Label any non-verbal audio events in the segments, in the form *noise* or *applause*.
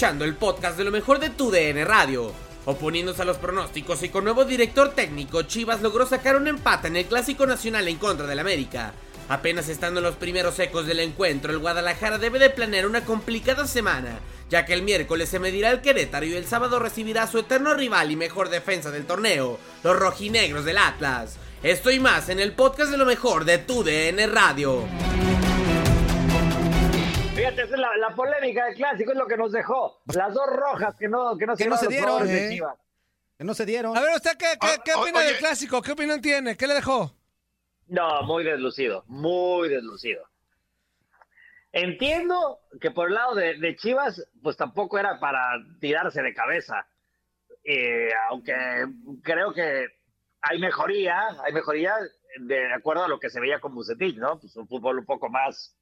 Escuchando el podcast de lo mejor de tu DN Radio. Oponiéndose a los pronósticos y con nuevo director técnico, Chivas logró sacar un empate en el Clásico Nacional en contra del América. Apenas estando en los primeros ecos del encuentro, el Guadalajara debe de planear una complicada semana, ya que el miércoles se medirá el Querétaro y el sábado recibirá a su eterno rival y mejor defensa del torneo, los rojinegros del Atlas. Esto y más en el podcast de lo mejor de tu DN Radio. Fíjate, esa es la, la polémica del clásico, es lo que nos dejó. Las dos rojas que no, que no Que no se dieron, eh. Chivas. Que no se dieron. A ver, ¿usted qué, qué, qué O- opina oye. del clásico? ¿Qué opinión tiene? ¿Qué le dejó? No, muy deslucido, muy deslucido. Entiendo que por el lado de, de Chivas, pues tampoco era para tirarse de cabeza. Eh, aunque creo que hay mejoría, hay mejoría de acuerdo a lo que se veía con Bucetich, ¿no? Pues un fútbol un poco más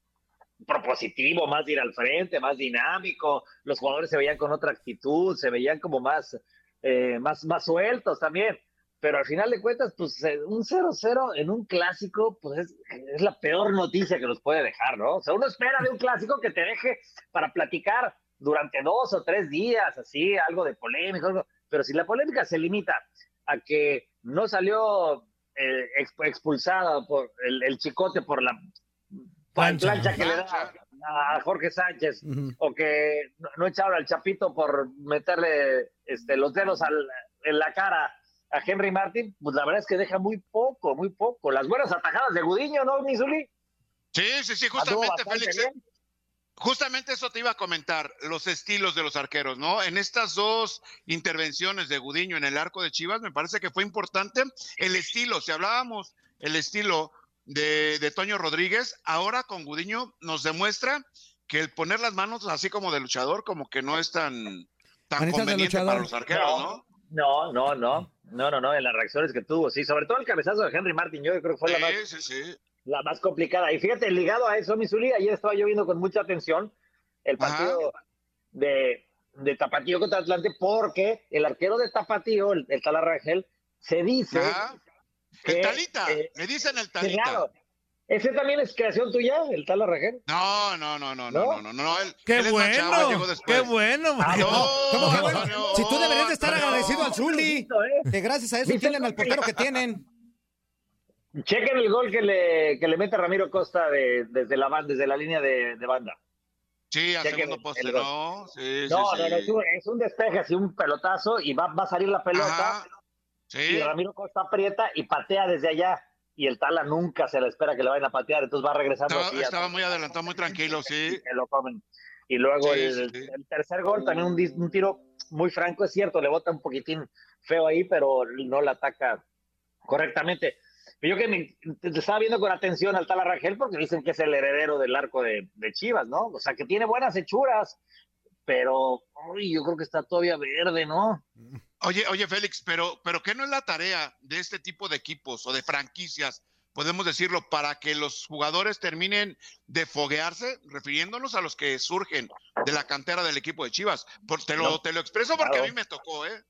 propositivo, más ir al frente, más dinámico. Los jugadores se veían con otra actitud, se veían como más, eh, más, más sueltos también. Pero al final de cuentas, pues eh, un 0-0 en un clásico, pues es, es la peor noticia que nos puede dejar, ¿no? O sea, uno espera de un clásico que te deje para platicar durante dos o tres días, así, algo de polémica, pero si la polémica se limita a que no salió eh, exp- expulsada por el chicote por la Plancha. plancha que le da a Jorge Sánchez, o que no, no echaron al Chapito por meterle este, los dedos al- en la cara a Henry Martin, pues la verdad es que deja muy poco, muy poco. Las buenas atajadas de Gudiño, ¿no, Misuli? Sí, sí, sí, justamente, Félix. bien. Justamente eso te iba a comentar, los estilos de los arqueros, ¿no? En estas dos intervenciones de Gudiño en el arco de Chivas, me parece que fue importante el estilo. Si hablábamos el estilo de, de Toño Rodríguez, ahora con Gudiño nos demuestra que el poner las manos así como de luchador, como que no es tan, tan conveniente luchador. para los arqueros, ¿no? No, no, no, no, no, no, en las reacciones que tuvo, sí, sobre todo el cabezazo de Henry Martin, yo creo que fue la más, Sí, sí, sí. la más complicada. Y fíjate, ligado a eso, Misuli, ayer estaba yo viendo con mucha atención el partido de, de Tapatío contra Atlante, porque el arquero de Tapatío, el, el Tala Rangel, se dice Ajá. El que, talita, eh, me dicen el talita. claro. ¿Ese también es creación tuya, el tal Arragel? No, no, no, no, no, no, no, no. Él, ¡Qué él chavo, bueno! ¡Qué bueno! Ah, Mario. no, ¿Cómo que no, bueno? no, Si tú deberías de estar no. agradecido al Zuli, ¿eh? que gracias a eso tienen al portero que tienen. Chequen el gol que le, que le mete Ramiro Costa de, desde, la, desde la línea de, de banda. Sí, a Chequen segundo poste. ¿no? Sí, sí, No, sí. no, no, es un, es un despeje, así un pelotazo y va, va a salir la pelota Ajá. Y Ramiro Costa aprieta y patea desde allá y el Tala nunca se le espera que le vayan a patear, entonces va regresando estaba, así, estaba muy adelantado, muy tranquilo, sí. *laughs* y se lo comen. Y luego Sí, el, sí, sí. el tercer gol, también un, dis- un tiro muy franco, es cierto, le bota un poquitín feo ahí, pero no la ataca correctamente. Yo que me, estaba viendo con atención al Tala Rangel porque dicen que es el heredero del arco de, de Chivas, ¿no? O sea, que tiene buenas hechuras, pero uy, yo creo que está todavía verde, ¿no? *laughs* Oye, oye, Félix, pero, pero ¿qué no es la tarea de este tipo de equipos o de franquicias, podemos decirlo, para que los jugadores terminen de foguearse, refiriéndonos a los que surgen de la cantera del equipo de Chivas? Por- te, lo, No, te lo expreso porque claro. a mí me tocó, ¿eh?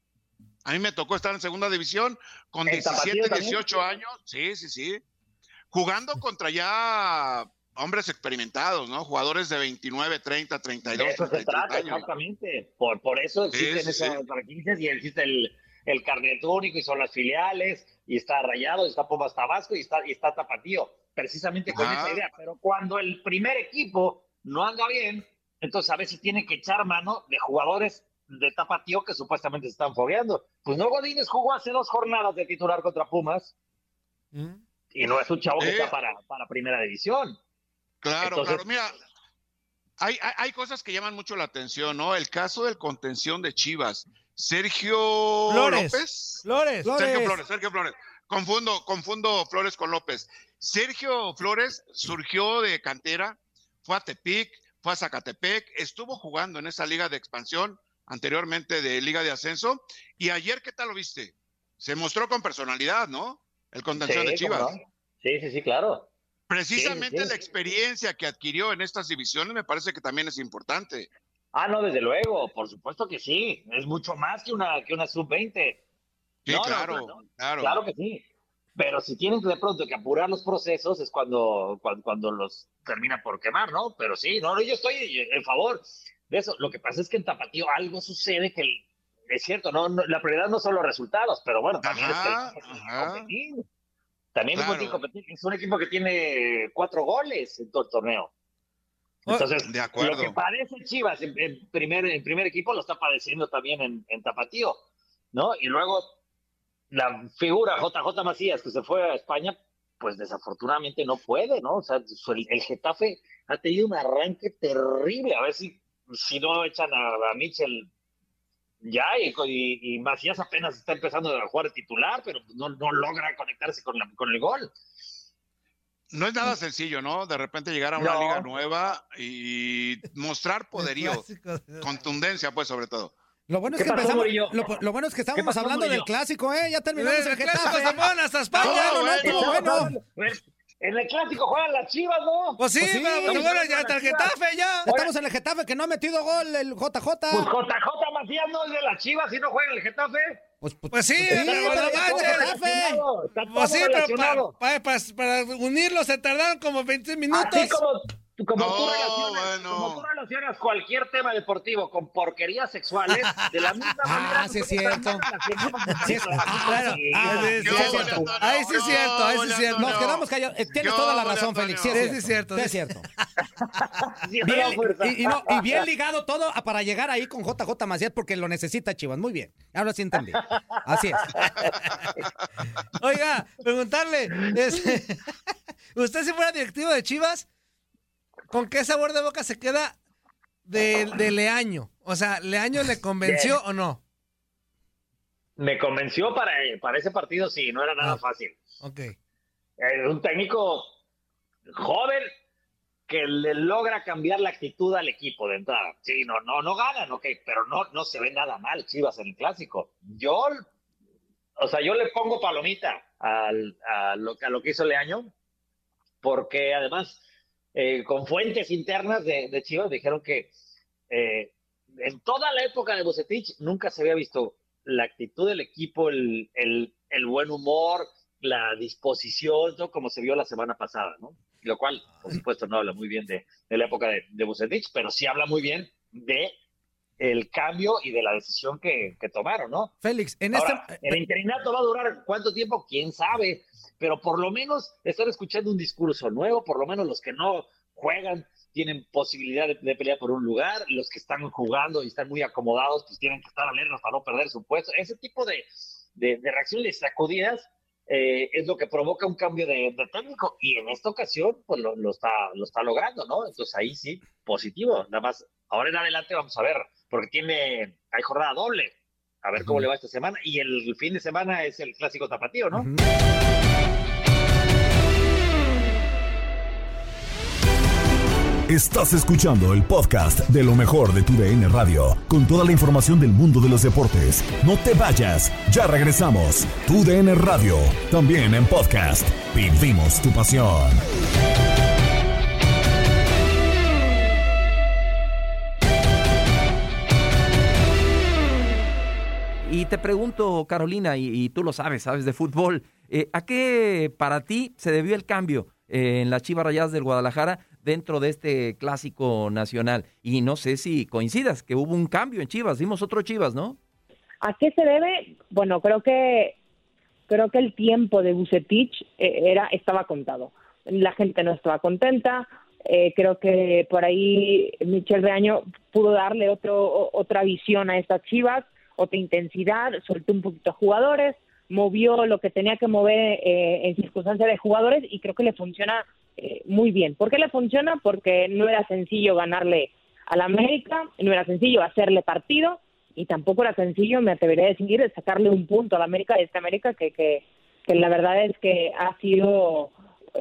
A mí me tocó estar en segunda división con ¿En 17, Tapatío también? 18 años, sí, sí, sí, jugando contra ya hombres experimentados, ¿no? Jugadores de 29, 30, 32, De eso se 33 trata, años. exactamente. Por, por eso Sí, existen sí, esas sí. franquicias y existe el, el carnet único y son las filiales y está Rayado, y está Pumas Tabasco y está, y está Tapatío, precisamente con Ajá. esa idea. Pero cuando el primer equipo no anda bien, entonces a veces tiene que echar mano de jugadores de Tapatío que supuestamente se están fogueando. Pues no, Godínez jugó hace dos jornadas de titular contra Pumas ¿Mm? y no es un chavo que Eh. está para, para primera división. Claro, Entonces- claro. Mira, hay, hay, hay cosas que llaman mucho la atención, ¿no? El caso del contención de Chivas. Sergio Flores. López. Flores. Sergio Flores, Sergio Flores. Confundo, confundo Flores con López. Sergio Flores surgió de cantera, fue a Tepic, fue a Zacatepec, estuvo jugando en esa liga de expansión, anteriormente de liga de ascenso, y ayer, ¿qué tal lo viste? Se mostró con personalidad, ¿no? El contención de Sí, ¿cómo Chivas. no? Sí, sí, sí, claro. Precisamente Sí, sí. la experiencia que adquirió en estas divisiones me parece que también es importante. Ah, no, desde luego, por supuesto que sí. Es mucho más que una, que una sub-20. Sí, No, no, claro, no, claro. Claro que sí. Pero si tienen de pronto que apurar los procesos es cuando, cuando, cuando los termina por quemar, ¿no? Pero sí, no, no, yo estoy en favor de eso. Lo que pasa es que en Tapatío algo sucede que el- es cierto, no, no, la prioridad no son los resultados, pero bueno, también Ajá, es que el También Claro. es un equipo que tiene cuatro goles en todo el torneo. Oh, Entonces, de acuerdo. lo que padece Chivas en, en primer, en primer equipo lo está padeciendo también en, en Tapatío, ¿no? Y luego la figura JJ Macías que se fue a España, pues desafortunadamente no puede, ¿no? O sea, el, el Getafe ha tenido un arranque terrible. A ver si, si no echan a, a Mitchell ya y, y- y Macías apenas está empezando a jugar de titular, pero no, no logra conectarse con, la- con el gol. No es nada sencillo, ¿no? De repente llegar a una No. liga nueva y mostrar poderío, contundencia, pues sobre todo. Lo bueno es ¿Qué que pasó, empezamos. Murillo? Lo, lo bueno es que estábamos pasó, hablando del clásico, ¿eh? Ya terminamos el El clásico Getafe. se fueron hasta España. No, no, no, bueno. En el clásico juegan las Chivas, ¿no? Pues sí, Pues sí. pero pues, bueno, ya está el Getafe ya. Estamos en el Getafe que no ha metido gol el JJ. Pues JJ Macías no es de las Chivas y no juega en el Getafe. Pues, pues- Pues sí, Sí, pero no manches. Pues sí, pero relacionado. para, para, para, para unirlos se tardaron como 20 minutos. Así como, como, No, tú relacionas, bueno. como tú relacionas cualquier tema deportivo con porquerías sexuales, de la misma Ah, *laughs* manera. ah, Claro. Sí, es cierto. Antonio, Ahí sí es cierto, ahí sí es cierto. Nos no. quedamos callados. Eh, Tienes toda la razón. Félix. Sí, es cierto. es cierto, *laughs* Bien, y, y no, y bien ligado todo para llegar ahí con JJ Macías porque lo necesita Chivas. Muy bien. Ahora sí entendí. Así es. *laughs* Oiga, preguntarle, es- ¿usted si fuera directivo de Chivas, con qué sabor de boca se queda de, de Leaño? O sea, ¿Leaño le convenció o no? Me convenció para, para ese partido, sí, no era nada Ah. fácil. Ok. Eh, un técnico joven que le logra cambiar la actitud al equipo de entrada. Sí, no, no, no ganan, ok, pero no, no se ve nada mal Chivas en el clásico. Yo, o sea, yo le pongo palomita al- a, lo, a lo que hizo Leaño, porque además, eh, con fuentes internas de, de Chivas dijeron que eh, en toda la época de Bucetich nunca se había visto la actitud del equipo, el, el, el buen humor, la disposición, todo como se vio la semana pasada, ¿no? lo cual, por supuesto, no habla muy bien de, de la época de, de Bucetich, pero sí habla muy bien de el cambio y de la decisión que, que tomaron, ¿no? Félix, en Ahora, este... el interinato va a durar cuánto tiempo, quién sabe, pero por lo menos están escuchando un discurso nuevo, por lo menos los que no juegan tienen posibilidad de, de pelear por un lugar, los que están jugando y están muy acomodados, pues tienen que estar alertas para no perder su puesto. Ese tipo de, de, de reacciones sacudidas eh, es lo que provoca un cambio de, técnico y en esta ocasión pues lo, lo, está, lo está logrando, ¿no? Entonces ahí sí, positivo. Nada más, ahora en adelante vamos a ver, porque tiene, hay jornada doble. A ver cómo le va esta semana. Y el fin de semana es el clásico tapatío, ¿no? Estás escuchando el podcast de lo mejor de tu DN Radio, con toda la información del mundo de los deportes. No te vayas, ya regresamos. Tu DN Radio, también en podcast. Vivimos tu pasión. Y te pregunto, Carolina, y, tú lo sabes, sabes de fútbol, eh, ¿a qué para ti se debió el cambio eh, en las Chivas Rayadas del Guadalajara dentro de este clásico nacional? Y no sé si coincidas, que hubo un cambio en Chivas, vimos otro Chivas, ¿no? ¿A qué se debe? Bueno, creo que creo que el tiempo de Bucetich eh, era estaba contado. La gente no estaba contenta. Eh, creo que por ahí Michel Reaño pudo darle otro otra visión a estas Chivas, otra intensidad, soltó un poquito a jugadores, movió lo que tenía que mover eh, en circunstancias de jugadores y creo que le funciona eh, muy bien. ¿Por qué le funciona? Porque no era sencillo ganarle al América, no era sencillo hacerle partido y tampoco era sencillo, me atrevería a decir, sacarle un punto al América de este América que, que, que la verdad es que ha sido,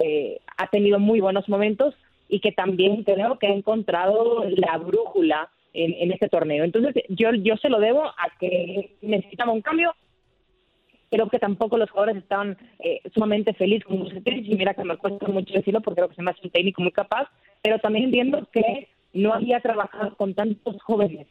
eh, ha tenido muy buenos momentos y que también creo que ha encontrado la brújula en, en este torneo. Entonces yo, yo se lo debo a que necesitaba un cambio, creo que tampoco los jugadores estaban eh, sumamente felices con Bucetich y mira que me cuesta mucho decirlo porque creo que se me hace un técnico muy capaz, pero también viendo que no había trabajado con tantos jóvenes.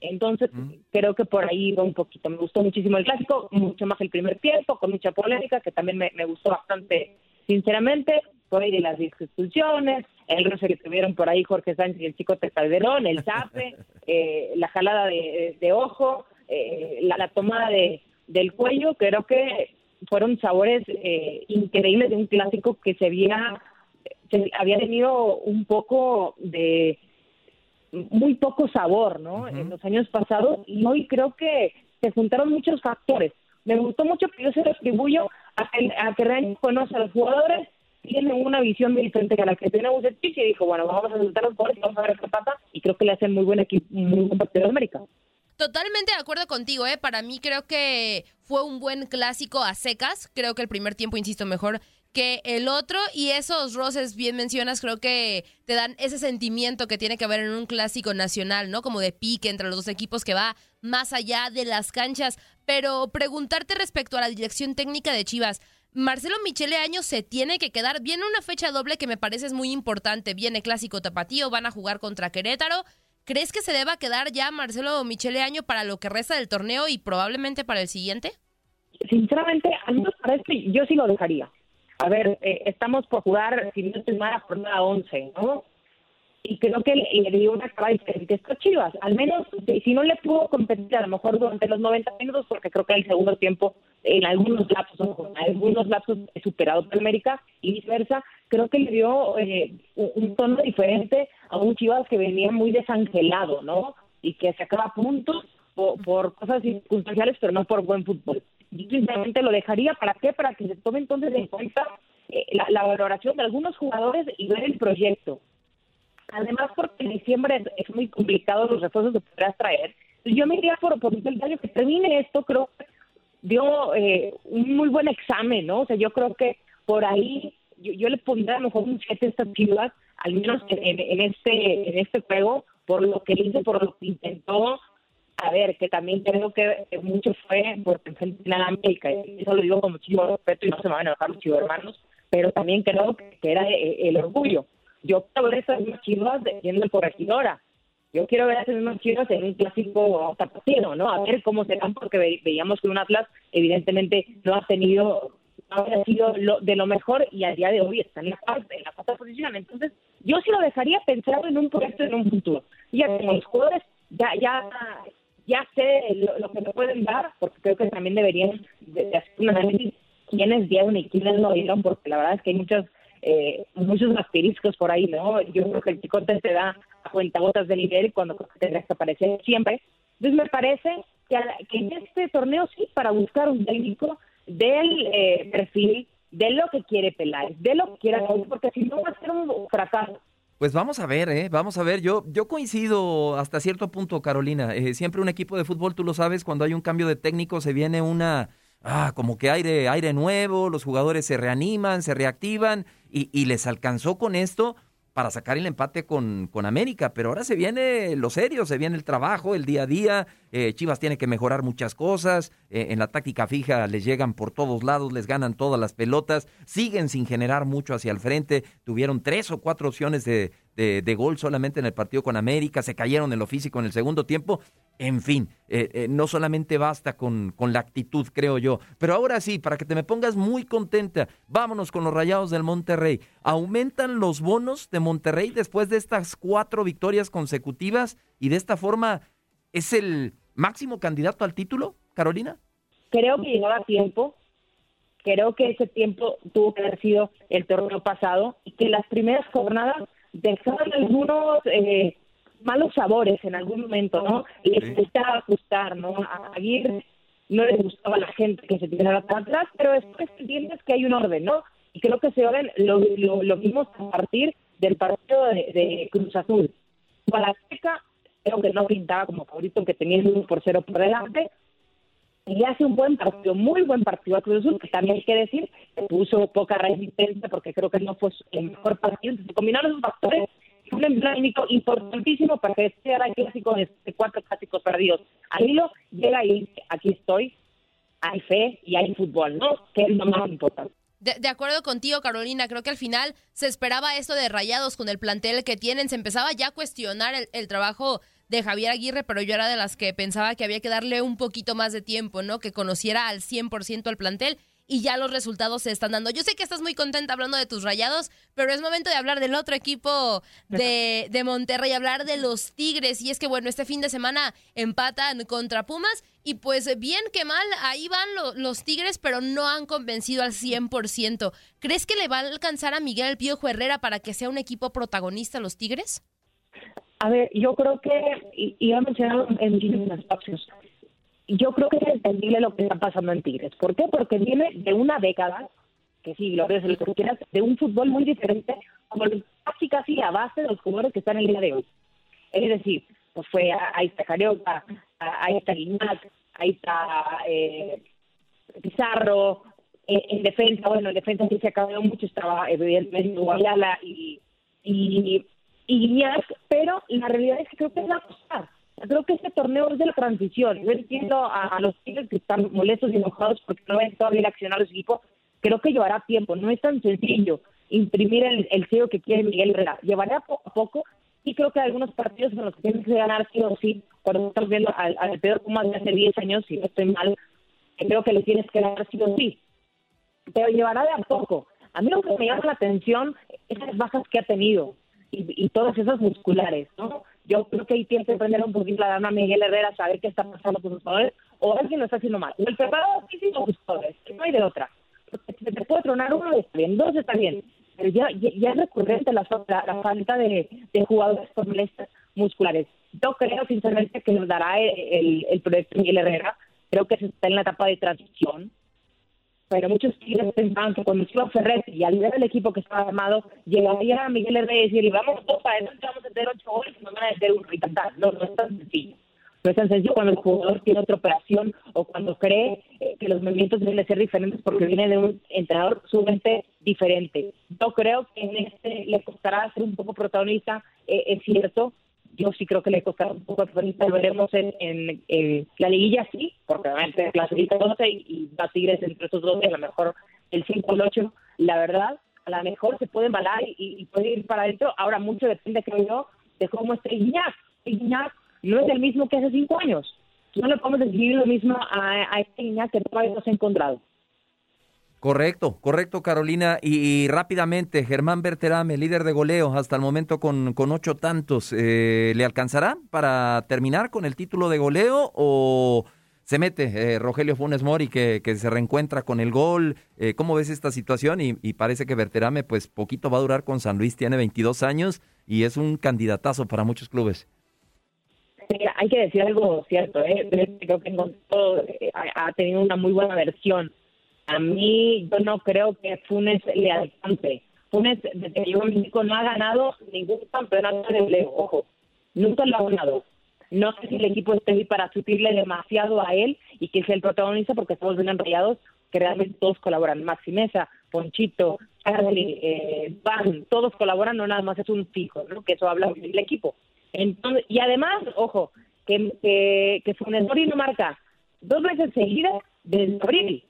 Entonces, creo que por ahí va un poquito. Me gustó muchísimo el clásico, mucho más el primer tiempo, con mucha polémica, que también me, me gustó bastante, sinceramente. Por ahí de las expulsiones, el roce que tuvieron por ahí Jorge Sánchez y el chico de Calderón, el zape, *laughs* eh, la jalada de, de ojo, eh, la, la tomada de, del cuello, creo que fueron sabores eh, increíbles de un clásico que se había, se había tenido un poco de muy poco sabor, ¿no? En los años pasados y hoy creo que se juntaron muchos factores. Me gustó mucho que yo se lo atribuyo a que, a que Real conoce a los jugadores, tiene una visión muy diferente a la que tiene Bucetich y dijo, bueno, vamos a soltar los jugadores, vamos a ver qué pasa y creo que le hacen muy buen equipo, muy buen partido de América. Totalmente de acuerdo contigo, ¿eh? Para mí creo que fue un buen clásico a secas. Creo que el primer tiempo, insisto, mejor que el otro. Y esos roces, bien mencionas, creo que te dan ese sentimiento que tiene que haber en un clásico nacional, ¿no? Como de pique entre los dos equipos que va más allá de las canchas. Pero preguntarte respecto a la dirección técnica de Chivas. Marcelo Michele Año se tiene que quedar. Viene una fecha doble que me parece es muy importante. Viene clásico tapatío, van a jugar contra Querétaro. ¿Crees que se deba quedar ya Marcelo Michele Año para lo que resta del torneo y probablemente para el siguiente? Sinceramente, al menos para este, yo sí lo dejaría. A ver, eh, estamos por jugar, si no estoy mal, la jornada 11, ¿no? Y creo que le, le dio una cara diferente a Chivas. Al menos, si no le pudo competir a lo mejor durante los 90 minutos, porque creo que el segundo tiempo, en algunos lapsos, ojo, en algunos lapsos superado por América y viceversa, creo que le dio eh, un, tono diferente a un Chivas que venía muy desangelado, ¿no? Y que sacaba puntos por, por cosas circunstanciales, pero no por buen fútbol. Yo sinceramente lo dejaría, ¿para qué? Para que se tome entonces en cuenta eh, la, valoración de algunos jugadores y ver el proyecto. Además, porque en diciembre es, muy complicado los refuerzos que podrás traer. Yo me iría por, por un que termine esto, creo que dio eh, un muy buen examen, ¿no? O sea, yo creo que por ahí yo, yo le pondría a lo mejor un 7 a estas Chivas, al menos en, en- en este en este juego, por lo que hizo, por lo que intentó. A ver, que también creo que mucho fue por enfrentar a la América, eso lo digo con muchísimo respeto y no se me van a enojar los chivos hermanos, pero también creo que, era eh, el orgullo. Yo ver esas mismas chivas siendo corregidora. Yo quiero ver a esas mismas chivas en un clásico tapatío, ¿no? A ver cómo serán, porque ve- veíamos que un Atlas evidentemente no ha tenido habría sido lo, de lo mejor y a día de hoy está en la parte, en la cuarta posición. Entonces, yo sí lo dejaría pensando en un proyecto en un futuro. Ya tengo los jugadores, ya, ya, ya sé lo, que me pueden dar, porque creo que también deberían de, de hacer un análisis quiénes dieron y quiénes no dieron, porque la verdad es que hay muchos eh, muchos asteriscos por ahí, ¿no? Yo creo que el chicote te da a cuenta gotas de nivel cuando creo que aparecer siempre. Entonces me parece que, que en este torneo sí, para buscar un técnico del eh, perfil de lo que quiere Peláez, de lo que quiere Raúl, porque si no va a ser un fracaso. Pues vamos a ver, ¿eh? Vamos a ver. Yo, yo coincido hasta cierto punto, Carolina. Eh, siempre un equipo de fútbol, tú lo sabes, cuando hay un cambio de técnico se viene una, ah, como que aire, aire nuevo, los jugadores se reaniman, se reactivan y, les alcanzó con esto para sacar el empate con, con América. Pero ahora se viene lo serio, se viene el trabajo, el día a día. Eh, Chivas tiene que mejorar muchas cosas. eh, en la táctica fija les llegan por todos lados, les ganan todas las pelotas, siguen sin generar mucho hacia el frente. Tuvieron tres o cuatro opciones de, de, de gol solamente en el partido con América, se cayeron en lo físico en el segundo tiempo. En fin, eh, eh, no solamente basta con, con la actitud, creo yo. Pero ahora sí, para que te me pongas muy contenta, vámonos con los Rayados del Monterrey. ¿Aumentan los bonos de Monterrey después de estas cuatro victorias consecutivas y de esta forma es el máximo candidato al título, Carolina? Creo que llegaba tiempo. Creo que ese tiempo tuvo que haber sido el torneo pasado y que las primeras jornadas dejaban algunos eh, malos sabores en algún momento, ¿no? Les gustaba ajustar, ¿no? A Aguirre no les gustaba a la gente que se tirara para atrás, pero después entiendes que hay un orden, ¿no? Y creo que ese orden lo, lo, lo vimos a partir del partido de, de Cruz Azul. Guadalajara creo que no pintaba como favorito, aunque tenía el 1 por 0 por delante, y hace un buen partido, muy buen partido a Cruz Azul, que también hay que decir, puso poca resistencia porque creo que no fue el mejor partido. Entonces, se combinaron esos factores, fue un empleamiento importantísimo para que este era el clásico de, de cuatro clásicos perdidos. Al hilo llega y aquí estoy, hay fe y hay fútbol, ¿no? Que es lo más importante. De, de acuerdo contigo, Carolina, creo que al final se esperaba esto de Rayados con el plantel que tienen, se empezaba ya a cuestionar el, el trabajo de Javier Aguirre, pero yo era de las que pensaba que había que darle un poquito más de tiempo, ¿no? Que conociera al 100% al plantel y ya los resultados se están dando. Yo sé que estás muy contenta hablando de tus rayados, pero es momento de hablar del otro equipo de, de Monterrey, hablar de los Tigres. Y es que, bueno, este fin de semana empatan contra Pumas y pues bien que mal, ahí van lo- los Tigres, pero no han convencido al 100%. ¿Crees que le va a alcanzar a Miguel El Piojo Herrera para que sea un equipo protagonista los Tigres? A ver, yo creo que, y, y he mencionado en muchísimos espacios, yo creo que es entendible lo que está pasando en Tigres. ¿Por qué? Porque viene de una década, que sí, lo ves, lo que quieras, de un fútbol muy diferente, como casi casi la base de los jugadores que están en el día de hoy. Es decir, pues fue, ahí está Carioca, ahí está Guiñac, ahí está eh, Pizarro, eh, en defensa, bueno, en defensa sí se acabó mucho, estaba evidentemente Guayala y, y, y Guiñac, pero la realidad es que creo que es la costar. Creo que este torneo es de la transición. Yo entiendo a, los tigres que están molestos y enojados porque no ven todavía accionar a su equipo. Creo que llevará tiempo. No es tan sencillo imprimir el, el sello que quiere Miguel Herrera. Llevará poco a poco y creo que algunos partidos en los que tienes que ganar sí o sí. Cuando estás viendo al, al peor Pumas de hace 10 años, si no estoy mal, creo que le tienes que ganar sí o sí. Pero llevará de a poco. A mí lo que me llama la atención es las bajas que ha tenido y, y todas esas musculares, ¿no? Yo creo que ahí tiene que prender un poquito la dama Miguel Herrera, saber qué está pasando con sus jugadores, o alguien lo está haciendo mal. O el preparado físico sus jugadores, no hay de otra. Si te puede tronar uno, está bien, dos está bien. Pero ya, ya, ya es recurrente la, la, la falta de, de jugadores con molestias musculares. Yo creo, sinceramente, que nos dará el, el, el proyecto Miguel Herrera. Creo que se está en la etapa de transición pero muchos tigres pensaban que cuando se iba Ferretti y al ver el equipo que estaba armado, llegaría Miguel Herrera y decir, vamos para adelante, vamos a hacer ocho goles y nos van a meter un cantar. No, no es tan sencillo. No es tan sencillo cuando el jugador tiene otra operación o cuando cree eh, que los movimientos deben de ser diferentes porque viene de un entrenador sumamente diferente. Yo creo que en este le costará ser un poco protagonista, eh, es cierto, yo sí creo que le costará un poco lo veremos en, en, la liguilla, sí, porque obviamente clasifica 12 y, y va entre esos 12, a lo mejor el 5 o el 8, la verdad, a lo mejor se puede embalar y, y puede ir para adentro, ahora mucho depende, creo yo, de cómo esté Iñak. Iñak no es el mismo que hace 5 años, no le podemos decir lo mismo a, a este Iñak que todavía no se ha encontrado. Correcto, correcto, Carolina. Y, rápidamente, Germán Berterame, líder de goleo, hasta el momento con, con ocho tantos. Eh, ¿Le alcanzará para terminar con el título de goleo o se mete eh, Rogelio Funes Mori que, que, se reencuentra con el gol? Eh, ¿Cómo ves esta situación? Y, y, parece que Berterame, pues poquito va a durar con San Luis, tiene 22 años y es un candidatazo para muchos clubes. hay que decir algo cierto, ¿eh? creo que ha tenido una muy buena versión a mí yo no creo que Funes le alcance. Funes, desde que llegó a México, no ha ganado ningún campeonato de goleo. Ojo, nunca lo ha ganado. No sé si el equipo está ahí para sutirle demasiado a él y que sea el protagonista porque estamos bien enrollados, que realmente todos colaboran. Maxi Mesa, Ponchito, Charlie, eh, Van, todos colaboran, no nada más es un fijo, ¿no? que eso habla del equipo. Entonces, y además, ojo, que, que, que Funes Mori no marca dos veces seguidas desde abril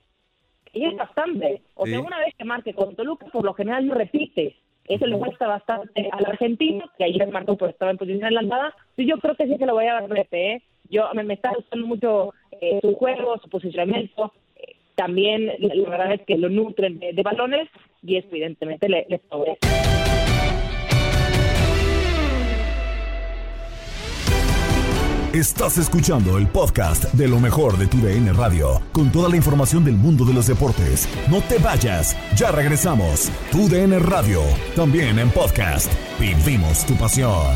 y es bastante. O sea, una vez que marque con Toluca, por lo general no repite. Eso le cuesta bastante al argentino, que ayer marcó pues estaba en posición adelantada. Y yo creo que sí se lo voy a dar repete. ¿eh? Yo me, está gustando mucho eh, su juego, su posicionamiento. Eh, también la verdad es que lo nutren de, balones y evidentemente le, le favorece. Estás escuchando el podcast de lo mejor de tu DN Radio, con toda la información del mundo de los deportes. No te vayas, ya regresamos. Tu DN Radio, también en podcast. Vivimos tu pasión.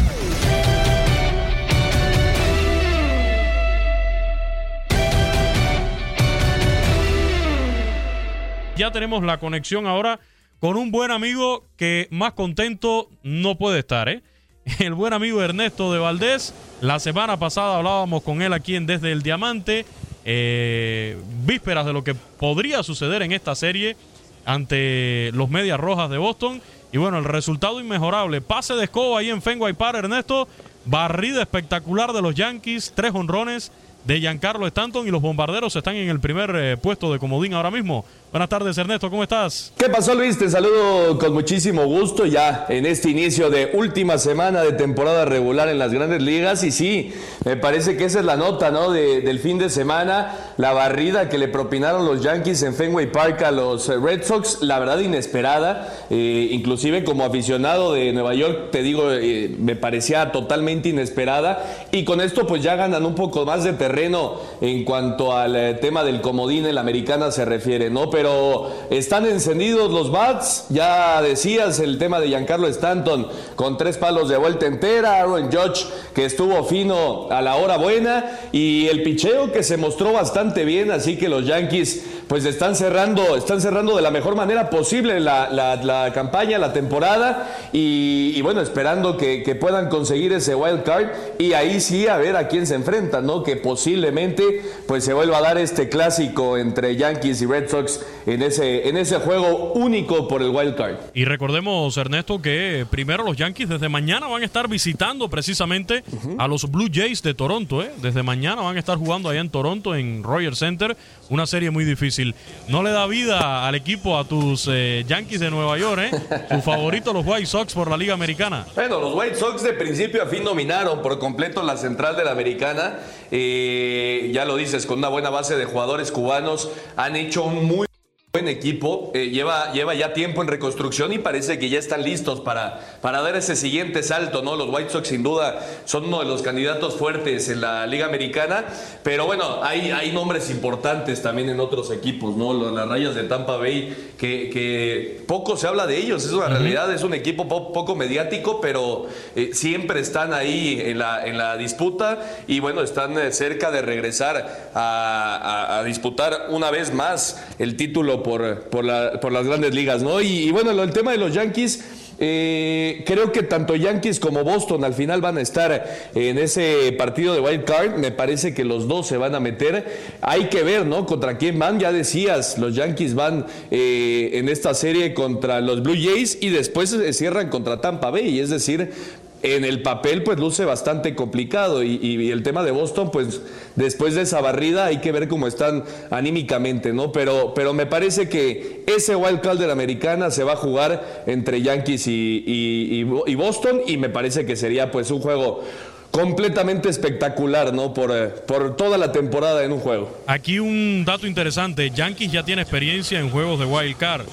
Ya tenemos la conexión ahora con un buen amigo que más contento no puede estar, ¿eh? *laughs* el buen amigo Ernesto de Valdés. La semana pasada hablábamos con él aquí en Desde el Diamante, eh, vísperas de lo que podría suceder en esta serie ante los Medias Rojas de Boston. Y bueno, el resultado inmejorable. Pase de escoba ahí en Fenway Park, Ernesto. Barrida espectacular de los Yankees, tres honrones de Giancarlo Stanton y los bombarderos están en el primer eh, puesto de comodín ahora mismo. Buenas tardes, Ernesto, ¿cómo estás? ¿Qué pasó, Luis? Te saludo con muchísimo gusto ya en este inicio de última semana de temporada regular en las grandes ligas. Y sí, me parece que esa es la nota, ¿no? del fin de semana, la barrida que le propinaron los Yankees en Fenway Park a los Red Sox, la verdad inesperada. Eh, inclusive como aficionado de Nueva York, te digo, eh, me parecía totalmente inesperada. Y con esto pues ya ganan un poco más de terreno en cuanto al eh, tema del comodín en la americana se refiere, ¿no? Están encendidos los bats. Ya decías el tema de Giancarlo Stanton con tres palos de vuelta entera. Aaron Judge que estuvo fino a la hora buena. Y el picheo que se mostró bastante bien. Así que los Yankees pues están cerrando, están cerrando de la mejor manera posible la, campaña, la temporada. Y, bueno, esperando que, puedan conseguir ese wild card. Y ahí sí a ver a quién se enfrentan, ¿no? Que posiblemente pues se vuelva a dar este clásico entre Yankees y Red Sox en ese, en ese juego único por el wild card. Y recordemos, Ernesto, que primero los Yankees desde mañana van a estar visitando precisamente a los Blue Jays de Toronto. ¿eh? Desde mañana van a estar jugando allá en Toronto, en Rogers Center, una serie muy difícil. No le da vida al equipo a tus eh, Yankees de Nueva York, ¿eh? *laughs* Su favorito, los White Sox por la Liga Americana. Bueno, los White Sox de principio a fin dominaron por completo la central de la Americana. Eh, ya lo dices, con una buena base de jugadores cubanos, han hecho un muy Buen equipo, eh, lleva, lleva ya tiempo en reconstrucción y parece que ya están listos para, para dar ese siguiente salto, ¿no? Los White Sox sin duda son uno de los candidatos fuertes en la Liga Americana, pero bueno, hay, hay nombres importantes también en otros equipos, ¿no? Las rayas de Tampa Bay, que, que poco se habla de ellos, es una realidad, es un equipo poco mediático, pero eh, siempre están ahí en la, en la disputa y bueno, están eh, cerca de regresar a, a disputar una vez más el título por, por, las grandes ligas, ¿no? Y, bueno, el tema de los Yankees. Eh, creo que tanto Yankees como Boston al final van a estar en ese partido de wild card. Me parece que los dos se van a meter. Hay que ver, ¿no? Contra quién van. Ya decías, los Yankees van eh, en esta serie contra los Blue Jays y después se cierran contra Tampa Bay. Es decir, en el papel pues luce bastante complicado y, el tema de Boston pues después de esa barrida hay que ver cómo están anímicamente, ¿no? Pero, pero me parece que ese wild card de la americana se va a jugar entre Yankees y, y, Boston y me parece que sería pues un juego completamente espectacular, ¿no? Por, eh, por toda la temporada en un juego. Aquí un dato interesante, Yankees ya tiene experiencia en juegos de Wild Card.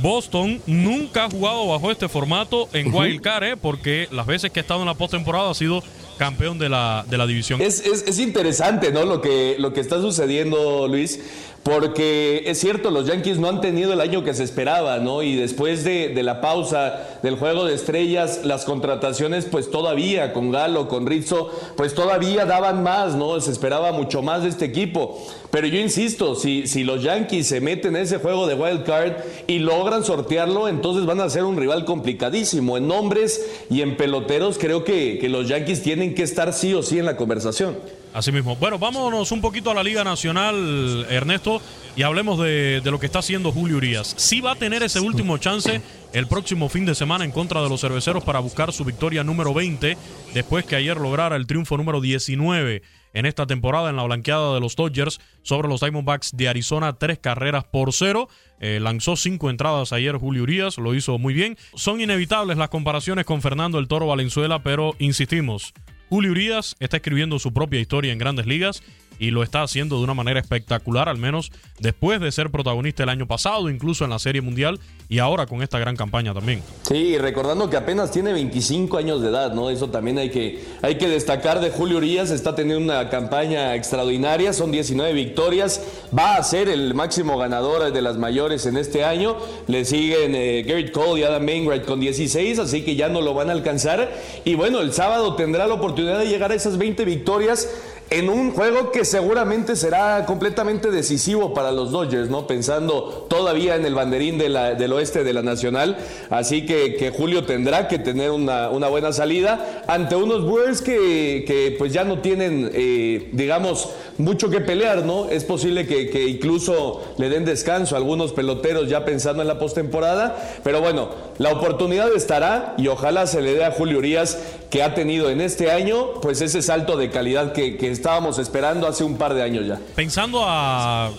Boston nunca ha jugado bajo este formato en. Wild Card, ¿eh? porque las veces que ha estado en la postemporada ha sido campeón de la, de la división. Es, es- es interesante, ¿no? Lo que, lo que está sucediendo, Luis, porque es cierto, los Yankees no han tenido el año que se esperaba, ¿no? Y después de, la pausa del juego de estrellas, las contrataciones, pues todavía, con Galo, con Rizzo, pues todavía daban más, ¿no? Se esperaba mucho más de este equipo. Pero yo insisto, si, si los Yankees se meten en ese juego de wild card y logran sortearlo, entonces van a ser un rival complicadísimo. En nombres y en peloteros, creo que, que los Yankees tienen que estar sí o sí en la conversación. Así mismo. Bueno, vámonos un poquito a la Liga Nacional, Ernesto, y hablemos de, lo que está haciendo Julio Urias. Sí va a tener ese último chance el próximo fin de semana en contra de los cerveceros para buscar su victoria número 20, después que ayer lograra el triunfo número 19 en esta temporada en la blanqueada de los Dodgers sobre los Diamondbacks de Arizona, tres carreras por cero. Eh, lanzó cinco entradas ayer Julio Urias, lo hizo muy bien. Son inevitables las comparaciones con Fernando el Toro Valenzuela, pero insistimos, Julio Urias está escribiendo su propia historia en grandes ligas y lo está haciendo de una manera espectacular, al menos después de ser protagonista el año pasado, incluso en la Serie Mundial y ahora con esta gran campaña también. Sí, recordando que apenas tiene 25 años de edad, ¿no? Eso también hay que, hay que destacar de Julio Urias, está teniendo una campaña extraordinaria, son 19 victorias, va a ser el máximo ganador de las mayores en este año, le siguen eh, Garrett Cole y Adam Wainwright con 16, así que ya no lo van a alcanzar, y bueno, el sábado tendrá la oportunidad de llegar a esas 20 victorias en un juego que seguramente será completamente decisivo para los Dodgers, ¿no? Pensando todavía en el banderín del oeste de la Nacional. Así que, Julio tendrá que tener una, buena salida ante unos Brewers que, que, pues ya no tienen, eh, digamos, mucho que pelear, ¿no? Es posible que, que incluso le den descanso a algunos peloteros ya pensando en la postemporada. Pero bueno, la oportunidad estará y ojalá se le dé a Julio Urias que ha tenido en este año, pues ese salto de calidad que, que estábamos esperando hace un par de años ya. Pensando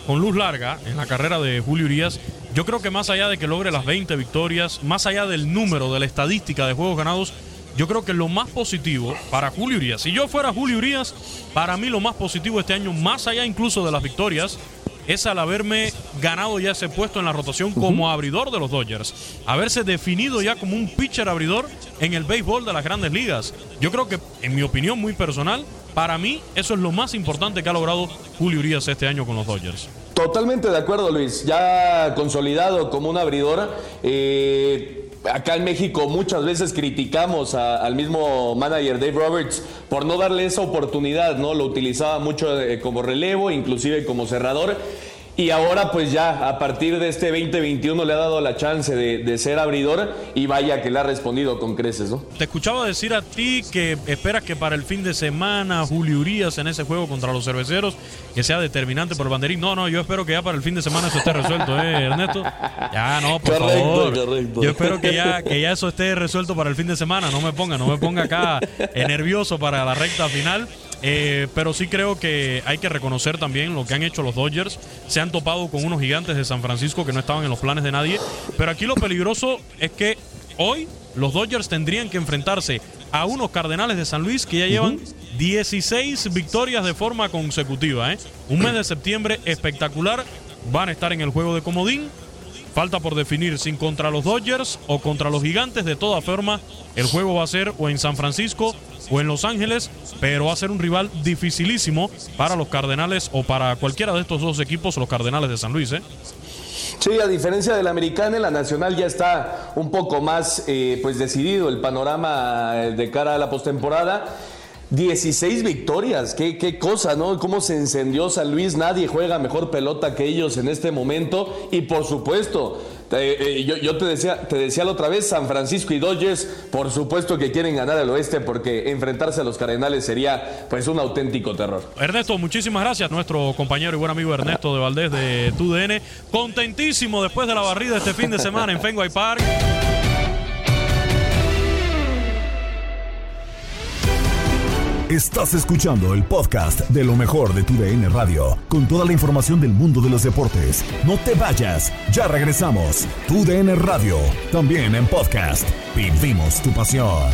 con luz larga en la carrera de Julio Urias, yo creo que más allá de que logre las 20 victorias, más allá del número, de la estadística de juegos ganados, yo creo que lo más positivo para Julio Urias, si yo fuera Julio Urias, para mí lo más positivo este año, más allá incluso de las victorias, es al haberme ganado ya ese puesto en la rotación como abridor de los Dodgers. Haberse definido ya como un pitcher abridor en el béisbol de las grandes ligas. Yo creo que, en mi opinión muy personal, para mí eso es lo más importante que ha logrado Julio Urias este año con los Dodgers. Totalmente de acuerdo, Luis. Ya consolidado como un abridor. eh, acá en México muchas veces criticamos a- al mismo manager Dave Roberts por no darle esa oportunidad, ¿no? Lo utilizaba mucho eh, como relevo, inclusive como cerrador. Y ahora pues ya a partir de este 2021 le ha dado la chance de, de ser abridor y vaya que le ha respondido con creces, ¿no? Te escuchaba decir a ti que esperas que para el fin de semana Julio Urias en ese juego contra los cerveceros que sea determinante por el banderín. No, no, yo espero que ya para el fin de semana eso esté resuelto, ¿eh, Ernesto? Ya, no, por Correcto, favor. correcto. Yo espero que ya, que ya eso esté resuelto para el fin de semana. No me ponga, no me ponga acá *laughs* eh, nervioso para la recta final. Eh, pero sí creo que hay que reconocer también lo que han hecho los Dodgers. Se han topado con unos gigantes de San Francisco que no estaban en los planes de nadie. Pero aquí lo peligroso es que hoy los Dodgers tendrían que enfrentarse a unos Cardenales de San Luis que ya llevan 16 victorias de forma consecutiva. ¿eh? Un mes de septiembre espectacular. Van a estar en el juego de comodín. Falta por definir si contra los Dodgers o contra los Gigantes. De toda forma, el juego va a ser o en San Francisco o en Los Ángeles, pero va a ser un rival dificilísimo para los Cardenales o para cualquiera de estos dos equipos, los Cardenales de San Luis. ¿eh? Sí, a diferencia de la americana, la nacional ya está un poco más eh, pues decidido el panorama eh, de cara a la postemporada. 16 victorias, qué, qué cosa, ¿no? Cómo se encendió San Luis, nadie juega mejor pelota que ellos en este momento. Y por supuesto, te- eh, yo, te, decía, te decía la otra vez, San Francisco y Dodgers, por supuesto que quieren ganar al oeste porque enfrentarse a los Cardenales sería pues un auténtico terror. Ernesto, muchísimas gracias. Nuestro compañero y buen amigo Ernesto de Valdés de TUDN. Contentísimo después de la barrida este fin de semana en Fenway Park. Estás escuchando el podcast de lo mejor de tu DN Radio, con toda la información del mundo de los deportes. No te vayas, ya regresamos. Tu DN Radio, también en podcast. Vivimos tu pasión.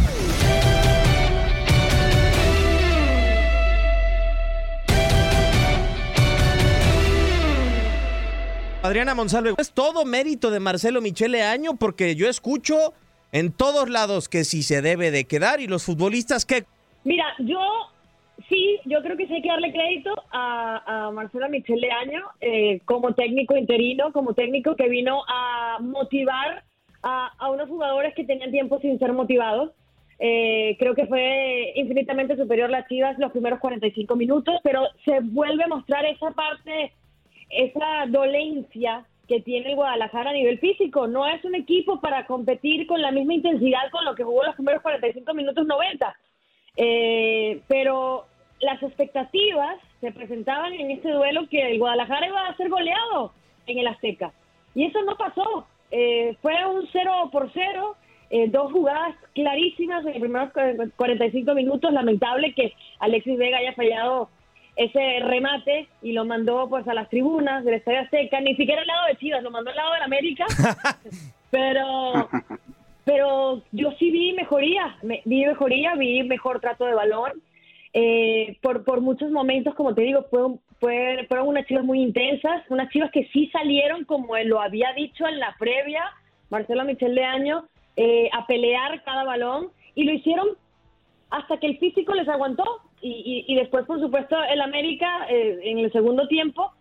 Adriana Monsalve, es todo mérito de Marcelo Michele Año porque yo escucho en todos lados que si se debe de quedar y los futbolistas que Mira, yo sí, yo creo que sí hay que darle crédito a, a Marcelo Michele Año eh, como técnico interino, como técnico que vino a motivar a, a unos jugadores que tenían tiempo sin ser motivados. Eh, creo que fue infinitamente superior las Chivas los primeros 45 minutos, pero se vuelve a mostrar esa parte, esa dolencia que tiene el Guadalajara a nivel físico. No es un equipo para competir con la misma intensidad con lo que jugó los primeros 45 minutos 90. Eh, pero las expectativas se presentaban en este duelo que el Guadalajara iba a ser goleado en el Azteca. Y eso no pasó. Eh, fue un 0 por 0 eh, dos jugadas clarísimas en los primeros 45 minutos. Lamentable que Alexis Vega haya fallado ese remate y lo mandó pues a las tribunas del Estadio Azteca, ni siquiera al lado de Chivas, lo mandó al lado del América. *laughs* pero pero yo sí vi mejoría, me- vi mejoría, vi mejor trato de balón. Eh, por, por muchos momentos, como te digo, fue, un- fue- fueron unas chivas muy intensas, unas chivas que sí salieron, como lo había dicho en la previa, Marcelo Michel de Año, eh, a pelear cada balón y lo hicieron hasta que el físico les aguantó y, y- y después, por supuesto, el América eh, en el segundo tiempo,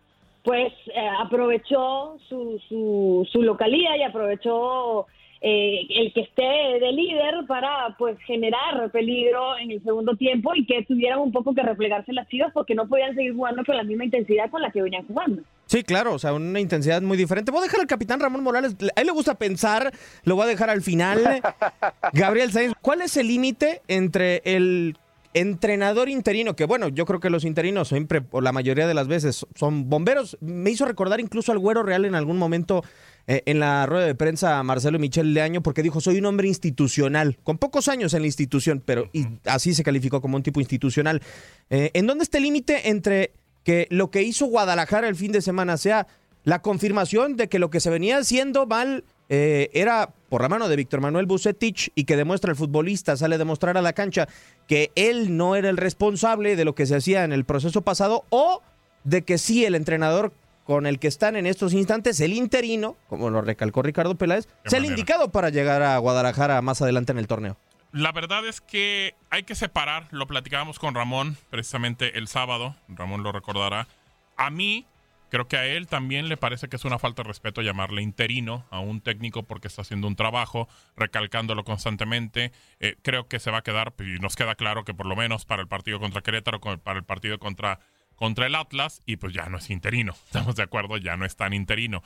pues eh, aprovechó su, su, su localía y aprovechó eh, el que esté de líder para pues generar peligro en el segundo tiempo y que tuvieran un poco que replegarse las chivas porque no podían seguir jugando con la misma intensidad con la que venían jugando. Sí, claro, o sea, una intensidad muy diferente. Voy a dejar al capitán Ramón Morales, a él le gusta pensar, lo voy a dejar al final. *laughs* Gabriel Sainz, ¿cuál es el límite entre el entrenador interino, que bueno, yo creo que los interinos siempre, o la mayoría de las veces, son bomberos? Me hizo recordar incluso al Güero Real en algún momento eh, en la rueda de prensa a Marcelo Michel Leaño, porque dijo, soy un hombre institucional, con pocos años en la institución, pero y así se calificó como un tipo institucional. Eh, ¿En dónde está el límite entre que lo que hizo Guadalajara el fin de semana sea la confirmación de que lo que se venía haciendo mal eh, era por la mano de Víctor Manuel Bucetich y que demuestra el futbolista, sale a demostrar a la cancha que él no era el responsable de lo que se hacía en el proceso pasado o de que sí el entrenador con el que están en estos instantes, el interino, como lo recalcó Ricardo Peláez, sea el indicado para llegar a Guadalajara más adelante en el torneo. La verdad es que hay que separar, lo platicábamos con Ramón precisamente el sábado, Ramón lo recordará. A mí, creo que a él también le parece que es una falta de respeto llamarle interino a un técnico porque está haciendo un trabajo, recalcándolo constantemente. Eh, creo que se va a quedar, y nos queda claro que por lo menos para el partido contra Querétaro, para el partido contra, contra el Atlas, y pues ya no es interino, *laughs* estamos de acuerdo, ya no es tan interino.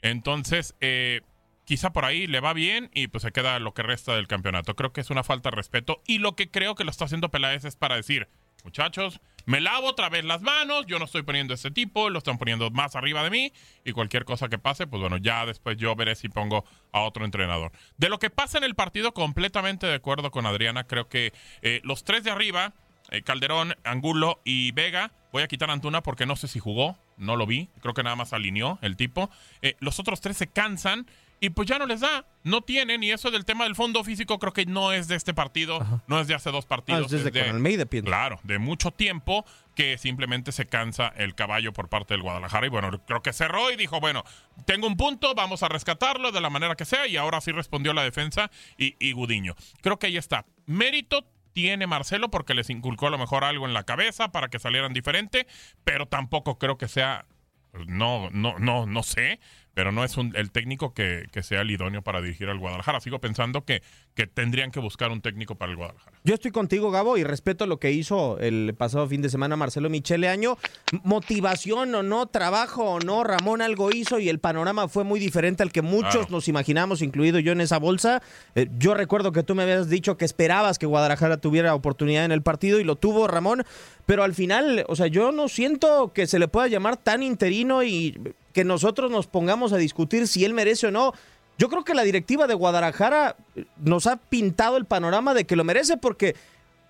Entonces, eh, quizá por ahí le va bien y pues se queda lo que resta del campeonato. Creo que es una falta de respeto y lo que creo que lo está haciendo Peláez es para decir, muchachos, me lavo otra vez las manos, yo no estoy poniendo ese tipo, lo están poniendo más arriba de mí y cualquier cosa que pase, pues bueno, ya después yo veré si pongo a otro entrenador. De lo que pasa en el partido, completamente de acuerdo con Adriana, creo que eh, los tres de arriba, eh, Calderón, Angulo y Vega. Voy a quitar a Antuna porque no sé si jugó, no lo vi. Creo que nada más alineó el tipo. Eh, los otros tres se cansan y pues ya no les da. No tienen. Y eso del tema del fondo físico creo que no es de este partido, no es de hace dos Ah, partidos. es desde es de- con Almeida, pienso. Claro, de mucho tiempo que simplemente se cansa el caballo por parte del Guadalajara. Y bueno, creo que cerró y dijo, bueno, tengo un punto, vamos a rescatarlo de la manera que sea. Y ahora sí respondió la defensa y, y Gudiño. Creo que ahí está. Mérito tiene Marcelo porque les inculcó a lo mejor algo en la cabeza para que salieran diferente, pero tampoco creo que sea, pues, no, no, no, no sé, pero no es un, el técnico que, que sea el idóneo para dirigir al Guadalajara. Sigo pensando que, que tendrían que buscar un técnico para el Guadalajara. Yo estoy contigo, Gabo, y respeto lo que hizo el pasado fin de semana Marcelo Michele Año. Motivación o no, trabajo o no, Ramón algo hizo y el panorama fue muy diferente al que muchos Claro. nos imaginamos, incluido yo en esa bolsa. Eh, yo recuerdo que tú me habías dicho que esperabas que Guadalajara tuviera oportunidad en el partido y lo tuvo Ramón, pero al final, o sea, yo no siento que se le pueda llamar tan interino y que nosotros nos pongamos a discutir si él merece o no. Yo creo que la directiva de Guadalajara nos ha pintado el panorama de que lo merece porque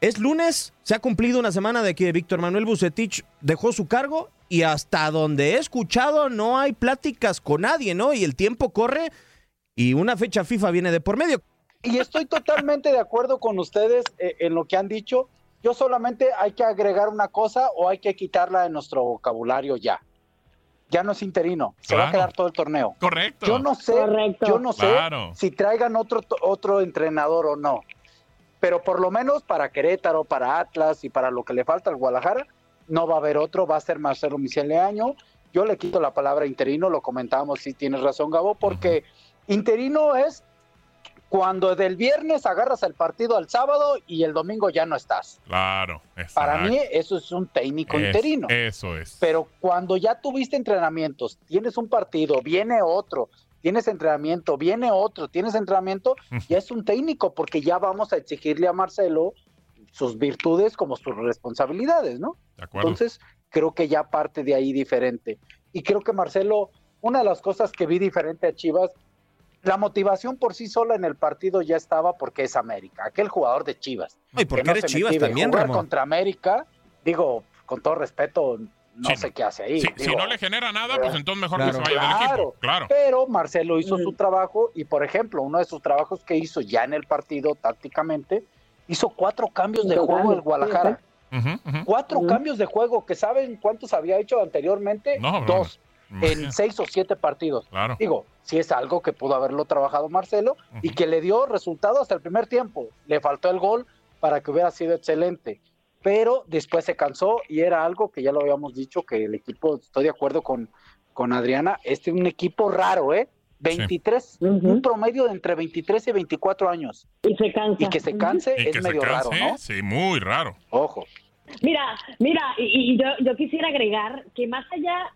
es lunes, se ha cumplido una semana de que Víctor Manuel Bucetich dejó su cargo y hasta donde he escuchado no hay pláticas con nadie, ¿no? Y el tiempo corre y una fecha FIFA viene de por medio. Y estoy totalmente de acuerdo con ustedes eh, en lo que han dicho. Yo solamente hay que agregar una cosa o hay que quitarla de nuestro vocabulario ya. ya no es interino, se va a quedar todo el torneo. Correcto. Yo no sé, Correcto. yo no sé Claro. si traigan otro otro entrenador o no. Pero por lo menos para Querétaro, para Atlas y para lo que le falta al Guadalajara, no va a haber otro, va a ser Marcelo Michel Leaño. Yo le quito la palabra interino, lo comentábamos, si tienes razón, Gabo, porque interino es cuando del viernes agarras el partido al sábado y el domingo ya no estás. Claro. Para mí eso es un técnico Es- interino. Eso es. Pero cuando ya tuviste entrenamientos, tienes un partido, viene otro, tienes entrenamiento, viene otro, tienes entrenamiento, ya es un técnico, porque ya vamos a exigirle a Marcelo sus virtudes como sus responsabilidades, ¿no? De acuerdo. Entonces, creo que ya parte de ahí diferente. Y creo que Marcelo, una de las cosas que vi diferente a Chivas, la motivación por sí sola en el partido ya estaba porque es América, aquel jugador de Chivas. Y porque que no eres Chivas también, Jugar Ramón. contra América, digo, con todo respeto, no Sí, sé qué hace ahí. Si, no le genera nada, pues entonces mejor que se vaya del Claro, equipo. Claro. Pero Marcelo hizo su trabajo y, por ejemplo, uno de sus trabajos que hizo ya en el partido tácticamente, hizo cuatro cambios de juego el Guadalajara. Cuatro cambios de juego, que saben cuántos había hecho anteriormente, No, dos, no. En seis o siete partidos. Claro. Digo, si es algo que pudo haberlo trabajado Marcelo y que le dio resultado hasta el primer tiempo. Le faltó el gol para que hubiera sido excelente. Pero después se cansó y era algo que ya lo habíamos dicho, que el equipo, estoy de acuerdo con, con Adriana, este es un equipo raro, ¿eh? 23, un promedio de entre 23 y 24 años. Y se cansa. Y que se canse es medio raro, ¿no? sí, muy raro. Ojo. Mira, mira, y, y yo, yo quisiera agregar que más allá,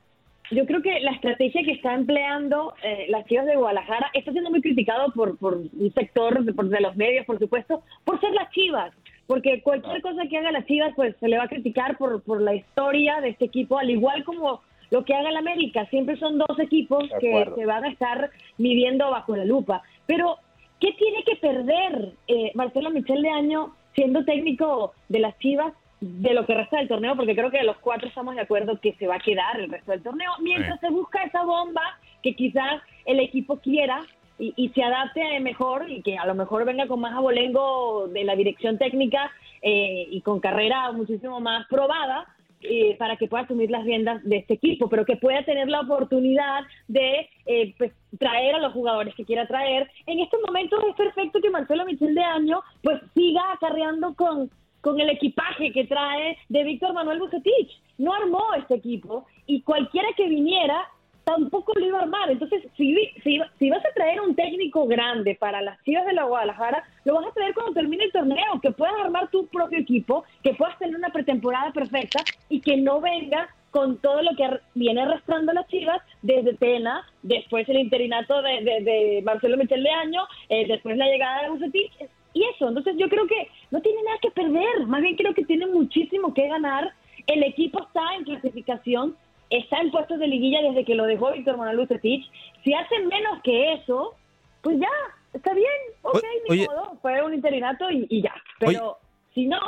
yo creo que la estrategia que está empleando eh, las Chivas de Guadalajara está siendo muy criticado por, por un sector de, por- de los medios, por supuesto, por ser las Chivas. Porque cualquier cosa que haga las Chivas, pues se le va a criticar por, por la historia de este equipo, al igual como lo que haga el América. Siempre son dos equipos que se van a estar midiendo bajo la lupa. Pero, ¿qué tiene que perder eh, Marcelo Michel de Año siendo técnico de las Chivas de lo que resta del torneo? Porque creo que los cuatro estamos de acuerdo que se va a quedar el resto del torneo, mientras se busca esa bomba que quizás el equipo quiera y, y se adapte mejor y que a lo mejor venga con más abolengo de la dirección técnica eh, y con carrera muchísimo más probada eh, para que pueda asumir las riendas de este equipo, pero que pueda tener la oportunidad de eh, pues, traer a los jugadores que quiera traer. En estos momentos es perfecto que Marcelo Michel de Año pues siga acarreando con, con el equipaje que trae de Víctor Manuel Bucetich. No armó este equipo y cualquiera que viniera tampoco lo iba a armar. Entonces, si, si, si vas a traer un técnico grande para las Chivas de la Guadalajara, lo vas a traer cuando termine el torneo, que puedas armar tu propio equipo, que puedas tener una pretemporada perfecta y que no venga con todo lo que viene arrastrando las Chivas desde Tena, después el interinato de, de- de Marcelo Michel de Año, eh, después la llegada de Bucetich y eso. Entonces, yo creo que no tiene nada que perder, más bien creo que tiene muchísimo que ganar. El equipo está en clasificación, está en puestos de liguilla desde que lo dejó Víctor Manuel Bucetich. Si hacen menos que eso, pues ya, está bien, ok, ni oye- modo, fue un interinato y, y ya. Pero si no,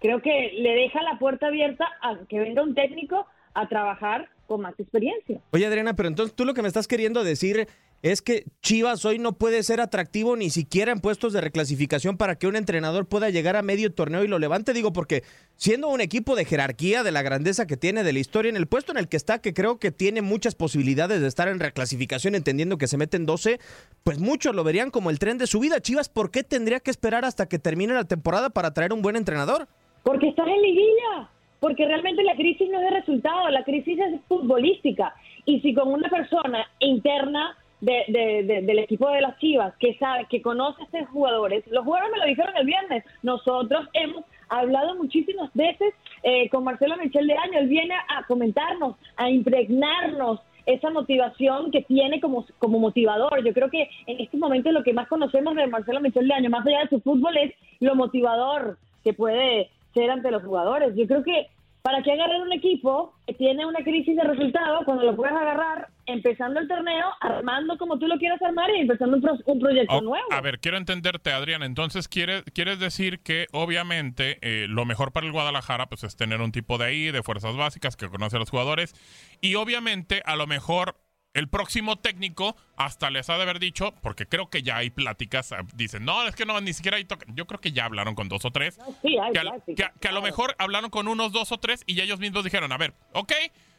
creo que le deja la puerta abierta a que venga un técnico a trabajar con más experiencia. Oye, Adriana, pero entonces tú lo que me estás queriendo decir es que Chivas hoy no puede ser atractivo ni siquiera en puestos de reclasificación para que un entrenador pueda llegar a medio torneo y lo levante. Digo, porque siendo un equipo de jerarquía, de la grandeza que tiene, de la historia, en el puesto en el que está, que creo que tiene muchas posibilidades de estar en reclasificación, entendiendo que se meten 12, pues muchos lo verían como el tren de su vida. Chivas, ¿por qué tendría que esperar hasta que termine la temporada para traer un buen entrenador? Porque estás en liguilla, porque realmente la crisis no es de resultado, la crisis es futbolística. Y si con una persona interna de- de- de- del equipo de las Chivas que sabe, que conoce a estos jugadores, los jugadores me lo dijeron el viernes, nosotros hemos hablado muchísimas veces eh, con Marcelo Michel de Año, él viene a comentarnos, a impregnarnos esa motivación que tiene como, como motivador. Yo creo que en este momento lo que más conocemos de Marcelo Michel de Año, más allá de su fútbol, es lo motivador que puede ser ante los jugadores. Yo creo que para que agarrar un equipo que tiene una crisis de resultados, cuando lo puedes agarrar empezando el torneo, armando como tú lo quieras armar y empezando un, pro- un proyecto Oh, nuevo. A ver, quiero entenderte, Adrián. Entonces, ¿quieres, quieres decir que obviamente eh, lo mejor para el Guadalajara pues, es tener un tipo de ahí, de fuerzas básicas, que conoce a los jugadores. Y obviamente, a lo mejor el próximo técnico hasta les ha de haber dicho, porque creo que ya hay pláticas, ah, dicen, no, es que no, ni siquiera hay toque. Yo creo que ya hablaron con dos o tres. Sí, hay que, a, pláticas, que a- que a lo mejor hablaron con unos dos o tres y ya ellos mismos dijeron, a ver, ok,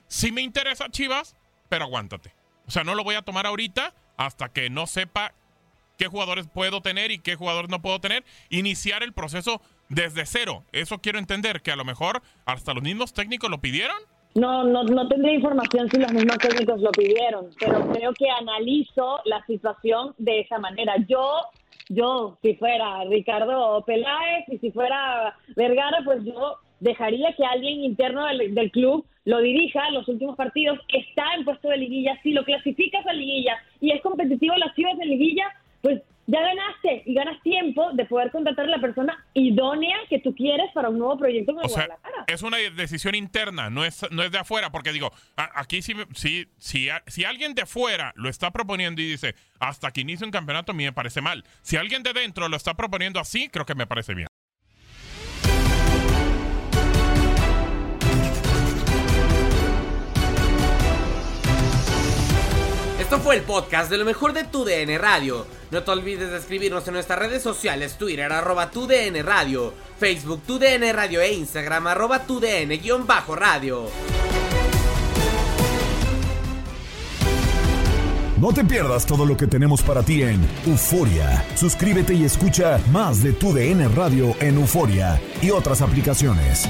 si me interesa Chivas, pero aguántate. O sea, no lo voy a tomar ahorita hasta que no sepa qué jugadores puedo tener y qué jugadores no puedo tener. Iniciar el proceso desde cero. Eso quiero entender, que a lo mejor hasta los mismos técnicos lo pidieron. No, no, no tendría información si los mismos técnicos lo pidieron, pero creo que analizo la situación de esa manera. Yo, yo, si fuera Ricardo Peláez y si fuera Vergara, pues yo dejaría que alguien interno del, del club lo dirija los últimos partidos, está en puesto de liguilla, si lo clasificas a liguilla y es competitivo las Chivas de liguilla, pues ya ganaste y ganas tiempo de poder contratar a la persona idónea que tú quieres para un nuevo proyecto O sea, es una decisión interna, no es, no es de afuera, porque digo, a- aquí sí, me- sí, sí, a- si alguien de fuera lo está proponiendo y dice, hasta que inicie un campeonato, a mí me parece mal. Si alguien de dentro lo está proponiendo así, creo que me parece bien. Esto fue el podcast de lo mejor de tu DN Radio. No te olvides de escribirnos en nuestras redes sociales, Twitter, arroba tu DN Radio, Facebook, tu DN Radio e Instagram, arroba tu DN guion bajo radio. No te pierdas todo lo que tenemos para ti en Euforia. Suscríbete y escucha más de tu DN Radio en Euforia y otras aplicaciones.